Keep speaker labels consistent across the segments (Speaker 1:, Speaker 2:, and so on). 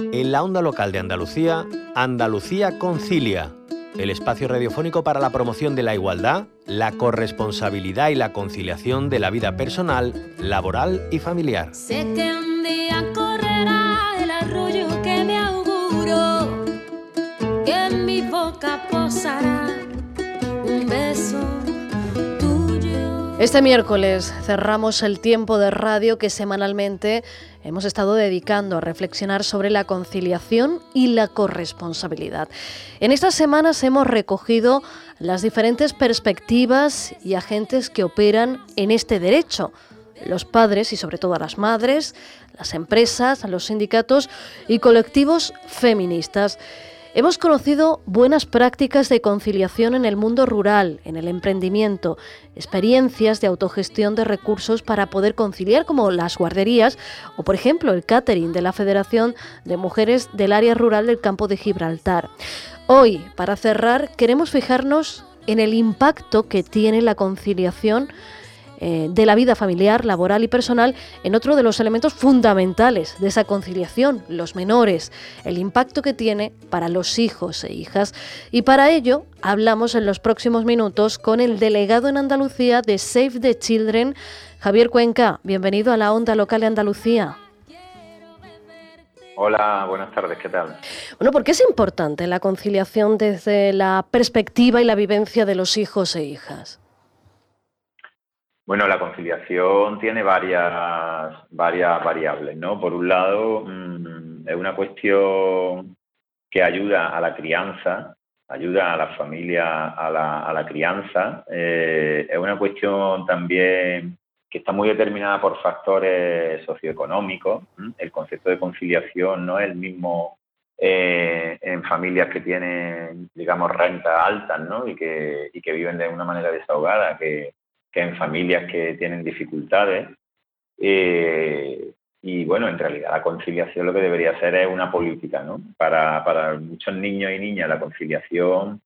Speaker 1: En la onda local de Andalucía, Andalucía Concilia, el espacio radiofónico para la promoción de la igualdad, la corresponsabilidad y la conciliación de la vida personal, laboral y familiar.
Speaker 2: Sé que un día correrá el arroyo que me auguro, que en mi boca posará un beso tuyo.
Speaker 3: Este miércoles cerramos el tiempo de radio que semanalmente hemos estado dedicando a reflexionar sobre la conciliación y la corresponsabilidad. En estas semanas hemos recogido las diferentes perspectivas y agentes que operan en este derecho. Los padres y sobre todo las madres, las empresas, los sindicatos y colectivos feministas. Hemos conocido buenas prácticas de conciliación en el mundo rural, en el emprendimiento, experiencias de autogestión de recursos para poder conciliar como las guarderías o por ejemplo el catering de la Federación de Mujeres del Área Rural del Campo de Gibraltar. Hoy, para cerrar, queremos fijarnos en el impacto que tiene la conciliación eh, de la vida familiar, laboral y personal en otro de los elementos fundamentales de esa conciliación, los menores, el impacto que tiene para los hijos e hijas. Y para ello hablamos en los próximos minutos con el delegado en Andalucía de Save the Children, Javier Cuenca. Bienvenido a la onda local de Andalucía.
Speaker 4: Hola, buenas tardes, ¿qué tal?
Speaker 3: Bueno, ¿por qué es importante la conciliación desde la perspectiva y la vivencia de los hijos e hijas?
Speaker 4: Bueno, la conciliación tiene varias, varias variables, ¿no? Por un lado, mm, es una cuestión que ayuda a la crianza, ayuda a la familia a la, a la crianza. Eh, es una cuestión también que está muy determinada por factores socioeconómicos. El concepto de conciliación no es el mismo eh, en familias que tienen, digamos, rentas altas, ¿no? Y que, y que viven de una manera desahogada, que que en familias que tienen dificultades. Eh, y bueno, en realidad la conciliación lo que debería ser es una política, ¿no? Para, para muchos niños y niñas la conciliación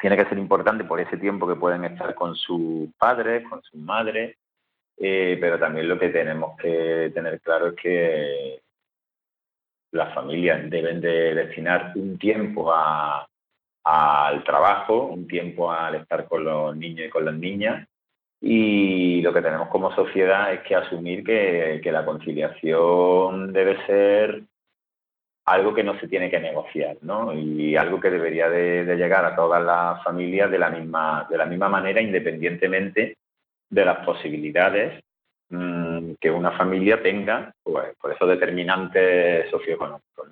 Speaker 4: tiene que ser importante por ese tiempo que pueden estar con sus padres, con sus madres, eh, pero también lo que tenemos que tener claro es que las familias deben de destinar un tiempo al trabajo, un tiempo al estar con los niños y con las niñas, y lo que tenemos como sociedad es que asumir que, la conciliación debe ser algo que no se tiene que negociar, ¿no? Y algo que debería de, llegar a todas las familias de la misma, de la misma manera, independientemente de las posibilidades Mm, que una familia tenga, pues, por esos determinantes socioeconómicos.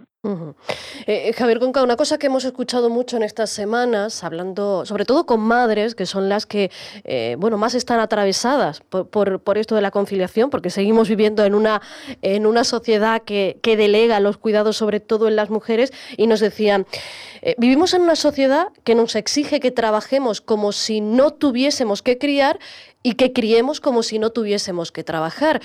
Speaker 3: Eh, Javier Conca, una cosa que hemos escuchado mucho en estas semanas, hablando sobre todo con madres, que son las que eh, bueno, más están atravesadas por, esto de la conciliación, porque seguimos viviendo en una, en una sociedad que, delega los cuidados sobre todo en las mujeres, y nos decían, eh, vivimos en una sociedad que nos exige que trabajemos como si no tuviésemos que criar y que criemos como si no tuviésemos que trabajar.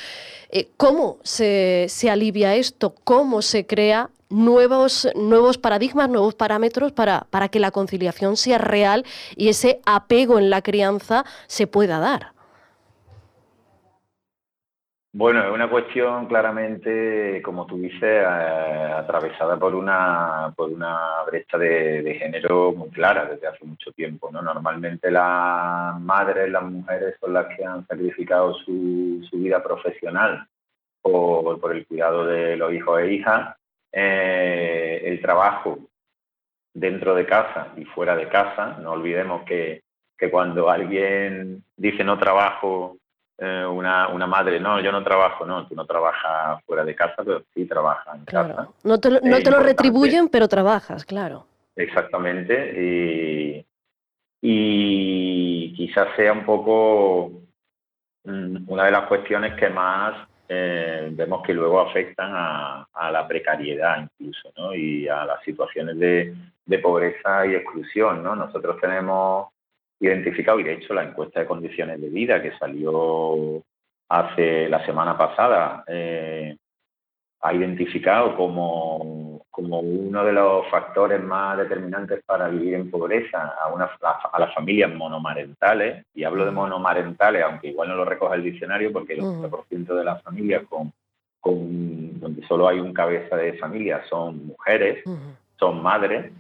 Speaker 3: Eh, ¿Cómo se, alivia esto? ¿Cómo se crea nuevos, nuevos paradigmas, nuevos parámetros para, para que la conciliación sea real y ese apego en la crianza se pueda dar?
Speaker 4: Bueno, es una cuestión claramente, como tú dices, eh, atravesada por una, por una brecha de, género muy clara desde hace mucho tiempo. ¿no? Normalmente las madres, las mujeres son las que han sacrificado su, vida profesional por, por, el cuidado de los hijos e hijas. Eh, el trabajo dentro de casa y fuera de casa, no olvidemos que, que cuando alguien dice no trabajo eh, una, una, madre, no, yo no trabajo, no, tú no trabajas fuera de casa, pero sí trabajas en casa.
Speaker 3: No te, no te lo retribuyen, pero trabajas, claro.
Speaker 4: Exactamente, y, y quizás sea un poco mm, una de las cuestiones que más eh, vemos que luego afectan a, la precariedad incluso, ¿no? Y a las situaciones de, pobreza y exclusión, ¿no? Nosotros tenemos identificado y de hecho la encuesta de condiciones de vida que salió hace la semana pasada eh, ha identificado como, como uno de los factores más determinantes para vivir en pobreza a, una, a las familias monomarentales, y hablo de monomarentales, aunque igual no lo recoge el diccionario porque el 80% de las familias con, con, donde solo hay un cabeza de familia, son mujeres, son madres,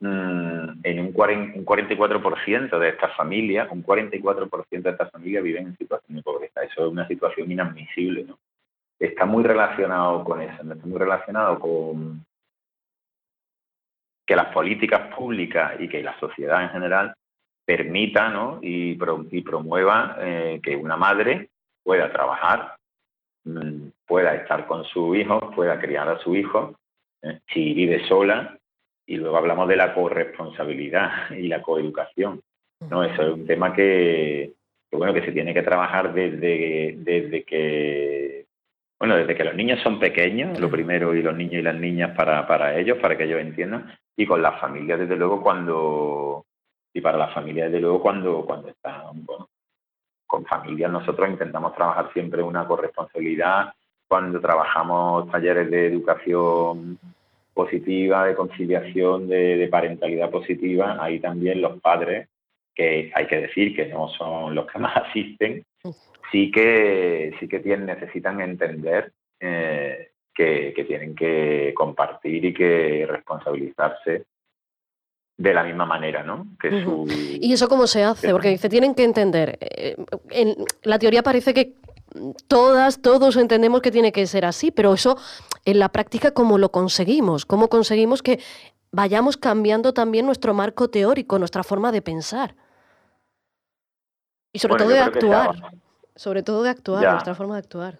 Speaker 4: mm, en un, 40, un 44% de estas familias, un 44% de estas familias viven en situación de pobreza. Eso es una situación inadmisible, ¿no? Está muy relacionado con eso, está muy relacionado con que las políticas públicas y que la sociedad en general permita ¿no? y, promueva eh, que una madre pueda trabajar, mm, pueda estar con su hijo, pueda criar a su hijo, eh, si vive sola, y luego hablamos de la corresponsabilidad y la coeducación. ¿no? Eso es un tema que, bueno, que se tiene que trabajar desde, desde que bueno, desde que los niños son pequeños, lo primero, y los niños y las niñas para, para ellos, para que ellos entiendan, y con las familias, desde luego, cuando, y para las familias, desde luego, cuando, cuando están, bueno, con familias nosotros intentamos trabajar siempre una corresponsabilidad, cuando trabajamos talleres de educación positiva, de conciliación, de, de parentalidad positiva, ahí también los padres, que hay que decir que no son los que más asisten, sí. que, sí que tienen, necesitan entender eh, que, tienen que compartir y que responsabilizarse de la misma manera, ¿no? Que
Speaker 3: ¿Y eso cómo se hace? Porque dice, tienen que entender. Eh, en la teoría parece que todas, todos entendemos que tiene que ser así, pero eso en la práctica, ¿cómo lo conseguimos? ¿Cómo conseguimos que vayamos cambiando también nuestro marco teórico, nuestra forma de pensar? Y sobre todo de actuar sobre todo de actuar, nuestra forma de actuar.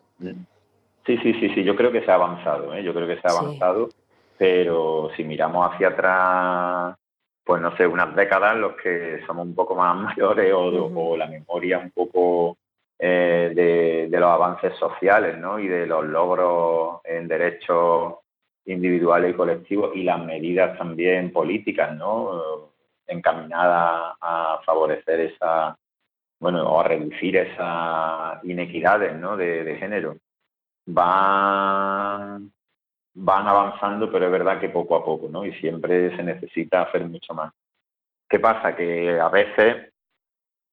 Speaker 4: Sí, sí, sí, sí, yo creo que se ha avanzado, ¿eh? yo creo que se ha avanzado, pero si miramos hacia atrás, pues no sé, unas décadas, los que somos un poco más mayores o, la memoria un poco eh, de, los avances sociales, ¿no? Y de los logros en derechos individuales y colectivos y las medidas también políticas, ¿no? Encaminadas a favorecer esa bueno, o a reducir esas inequidades ¿no? de, género. Van, van avanzando, pero es verdad que poco a poco, ¿no? Y siempre se necesita hacer mucho más. ¿Qué pasa? Que a veces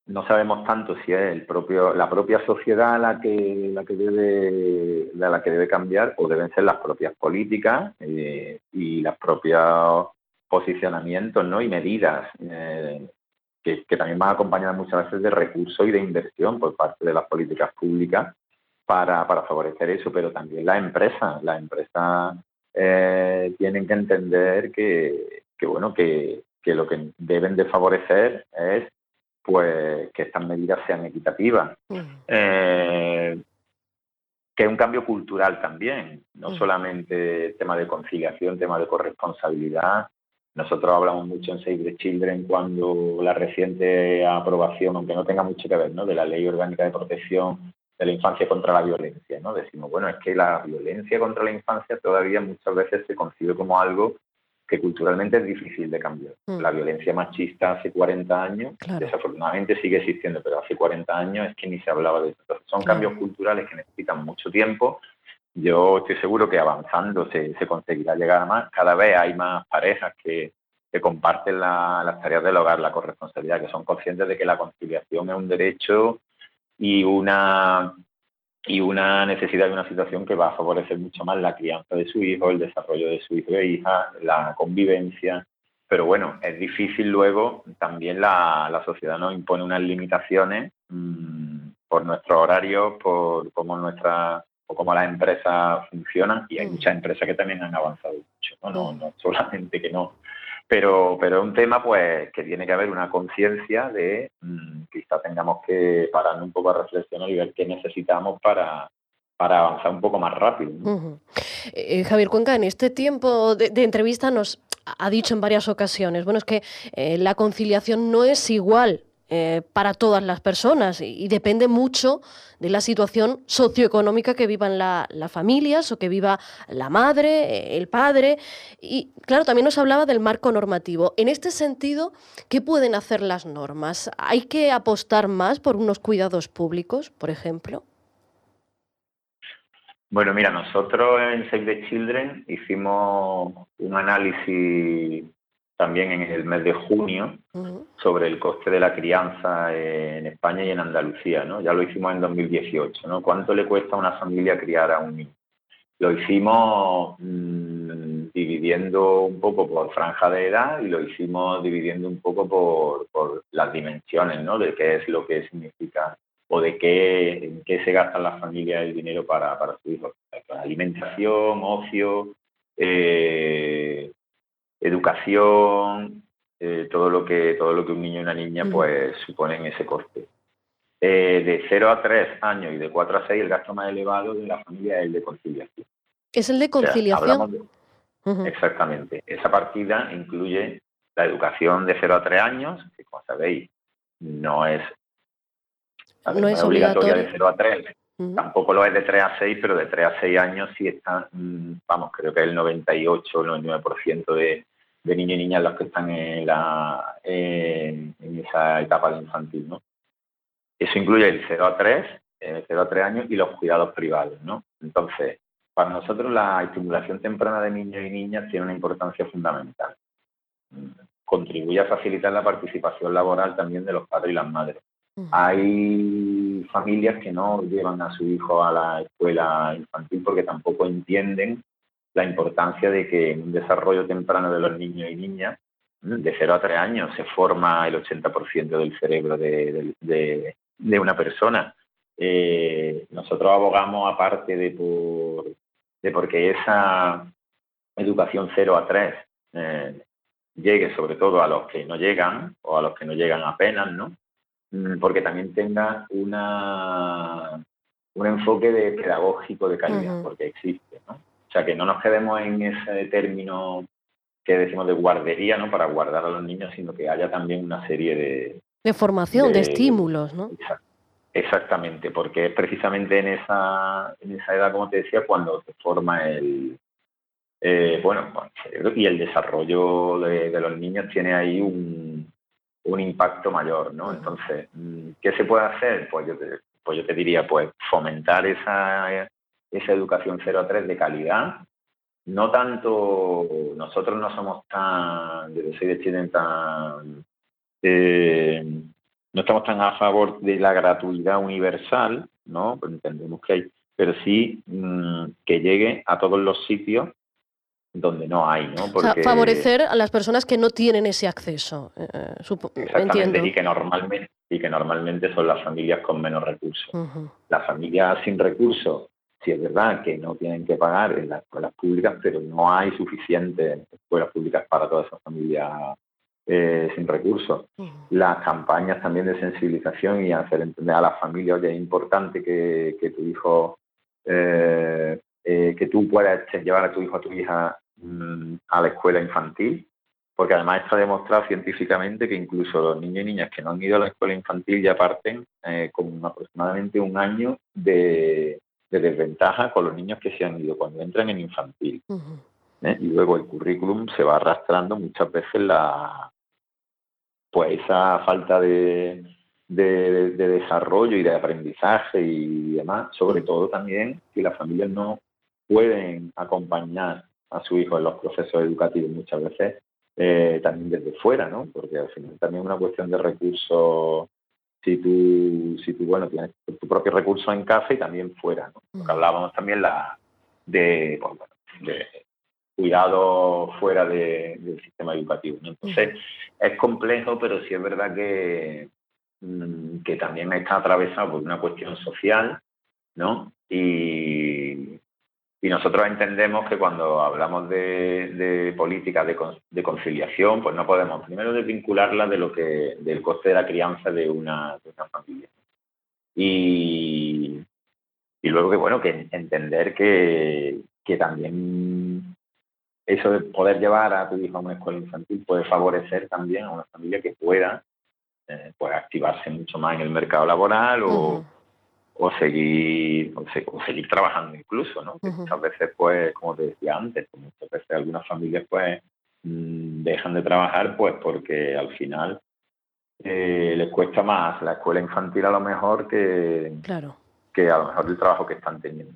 Speaker 4: no sabemos tanto si es el propio, la propia sociedad la que, la que debe, la que debe cambiar o deben ser las propias políticas eh, y los propios posicionamientos ¿no? y medidas eh, que, también van acompañadas muchas veces de recursos y de inversión por parte de las políticas públicas para, favorecer eso, pero también las empresas. Las empresas eh, tienen que entender que, bueno, que, lo que deben de favorecer es pues que estas medidas sean equitativas. Eh, que es un cambio cultural también, no solamente tema de conciliación, tema de corresponsabilidad, nosotros hablamos mucho en Save the Children cuando la reciente aprobación, aunque no tenga mucho que ver, ¿no? de la Ley Orgánica de Protección de la Infancia contra la Violencia. ¿no? Decimos, bueno, es que la violencia contra la infancia todavía muchas veces se concibe como algo que culturalmente es difícil de cambiar. Mm. La violencia machista hace 40 años, desafortunadamente sigue existiendo, pero hace 40 años es que ni se hablaba de eso. son cambios culturales que necesitan mucho tiempo yo estoy seguro que avanzando se, se conseguirá llegar a más. Cada vez hay más parejas que, que comparten las tareas del hogar, la corresponsabilidad, que son conscientes de que la conciliación es un derecho y una y una necesidad de una situación que va a favorecer mucho más la crianza de su hijo, el desarrollo de su hijo e hija, la convivencia. Pero bueno, es difícil luego, también la, la sociedad nos impone unas limitaciones mmm, por nuestros horarios, por cómo nuestra o cómo las empresas funcionan y hay mm. muchas empresas que también han avanzado mucho, no, no, solamente que no. Pero, pero es un tema pues que tiene que haber una conciencia de mm, quizá tengamos que parar un poco a reflexionar y ver qué necesitamos para, para avanzar un poco más rápido.
Speaker 3: Eh, Javier Cuenca, en este tiempo de, entrevista nos ha dicho en varias ocasiones, bueno, es que eh, la conciliación no es igual eh, para todas las personas y, depende mucho de la situación socioeconómica que vivan las familias o que viva la madre, eh, el padre. Y claro, también nos hablaba del marco normativo. En este sentido, ¿qué pueden hacer las normas? ¿Hay que apostar más por unos cuidados públicos, por ejemplo?
Speaker 4: Bueno, mira, nosotros en Save the Children hicimos un análisis también en el mes de junio sobre el coste de la crianza en España y en Andalucía, ¿no? Ya lo hicimos en 2018, ¿no? ¿Cuánto le cuesta a una familia criar a un niño? lo hicimos mm, dividiendo un poco por franja de edad y lo hicimos dividiendo un poco por, por las dimensiones, ¿no? De qué es lo que significa o de qué, en qué se gasta la familia el dinero para, para su hijo. Alimentación, ocio, eh, educación, eh, todo lo que todo lo que un niño y una niña pues suponen ese coste. Eh, de 0 a 3 años y de 4 a 6 el gasto más elevado de la familia es el de conciliación.
Speaker 3: ¿Es el de conciliación?
Speaker 4: Exactamente. Esa partida incluye la educación de 0 a 3 años, que como sabéis no es,
Speaker 3: no es obligatoria
Speaker 4: de 0 a 3. Tampoco lo es de 3 a 6, pero de 3 a 6 años sí están, mm, vamos, creo que el 98 o el 99% de, de niños y niñas los que están en, la, en, esa etapa de infantil, ¿no? Eso incluye el 0 a 3, el 0 a 3 años y los cuidados privados, ¿no? Entonces, para nosotros la estimulación temprana de niños y niñas tiene una importancia fundamental. Contribuye a facilitar la participación laboral también de los padres y las madres. Hay familias que no llevan a su hijo a la escuela infantil porque tampoco entienden la importancia de que en un desarrollo temprano de los niños y niñas, de 0 a 3 años, se forma el 80% del cerebro de, de, una persona. Eh, nosotros abogamos aparte de por, de porque esa educación 0 a 3 eh, llegue sobre todo a los que no llegan o a los que no llegan apenas, ¿no? Mm, porque también tenga una, un enfoque de pedagógico de calidad, porque existe, ¿no? O sea, que no nos quedemos en ese término que decimos de guardería, ¿no? Para guardar a los niños, sino que haya también una serie de...
Speaker 3: De formación, de, estímulos, ¿no?
Speaker 4: Exactamente, porque es precisamente en esa, en esa edad, como te decía, cuando se forma el... Eh, bueno, y el desarrollo de, los niños tiene ahí un, un impacto mayor, ¿no? Entonces, ¿qué se puede hacer? Pues yo te, pues yo te diría, pues fomentar esa esa educación 0 a 3 de calidad. No tanto, nosotros no somos tan, desde soy de Chile, tan, eh, no estamos tan a favor de la gratuidad universal, ¿no? Pues entendemos que hay, pero sí mm, que llegue a todos los sitios donde no hay, ¿no?
Speaker 3: o sea, favorecer a las personas que no tienen ese acceso, eh,
Speaker 4: Exactamente, y que normalmente y que normalmente son las familias con menos recursos. Las familias sin recursos si es verdad que no tienen que pagar en las escuelas públicas, pero no hay suficientes escuelas públicas para toda esa familia eh, sin recursos. Las campañas también de sensibilización y hacer entender a las familias que es importante que, tu hijo, eh, eh, que tú puedas llevar a tu hijo a tu hija mm, a la escuela infantil, porque además está demostrado científicamente que incluso los niños y niñas que no han ido a la escuela infantil ya parten con aproximadamente un año de, de desventaja con los niños que se han ido cuando entran en infantil. ¿eh? Y luego el currículum se va arrastrando muchas veces la pues esa falta de, de, desarrollo y de aprendizaje y demás, sobre todo también que las familias no pueden acompañar a su hijo en los procesos educativos muchas veces eh, también desde fuera, ¿no? Porque al final también es una cuestión de recursos si tú, si tú bueno, tienes tu propio recurso en casa y también fuera. ¿no? hablábamos también la de, de cuidado fuera del sistema educativo. Entonces, es complejo, pero sí es verdad que, mm, que también está atravesado por una cuestión social, ¿no? Y, y nosotros entendemos que cuando hablamos de, de políticas de, conciliación, pues no podemos primero desvincularla de lo que del coste de la crianza de una, familia. Y, luego que bueno, que entender que, también eso de poder llevar a tu hijo a una escuela infantil puede favorecer también a una familia que pueda eh, pues activarse mucho más en el mercado laboral o, o seguir o, seguir trabajando incluso, ¿no? Muchas veces, pues, como te decía antes, muchas veces algunas familias, pues, mm, dejan de trabajar, pues, porque al final eh, les cuesta más la escuela infantil a lo mejor que,
Speaker 3: claro.
Speaker 4: que a lo mejor el trabajo que están teniendo.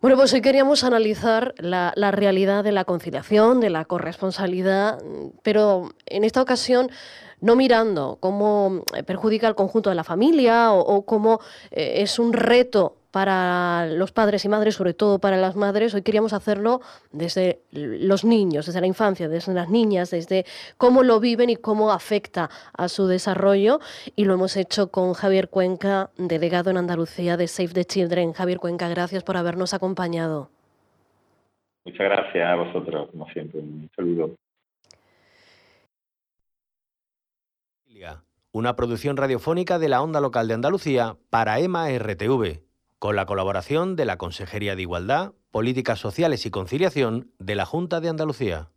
Speaker 3: Bueno, pues hoy queríamos analizar la, realidad de la conciliación, de la corresponsabilidad, pero en esta ocasión no mirando cómo eh, perjudica al conjunto de la familia o, cómo eh, es un reto para los padres y madres, sobre todo para las madres. Hoy queríamos hacerlo desde los niños, desde la infancia, desde las niñas, desde cómo lo viven y cómo afecta a su desarrollo. Y lo hemos hecho con Javier Cuenca, delegado en Andalucía de Save the Children. Javier Cuenca, gracias por habernos acompañado.
Speaker 4: Muchas gracias a vosotros, como siempre. Un saludo.
Speaker 1: Una producción radiofónica de la Onda Local de Andalucía para EMA RTV, con la colaboración de la Consejería de Igualdad, Políticas Sociales y Conciliación de la Junta de Andalucía.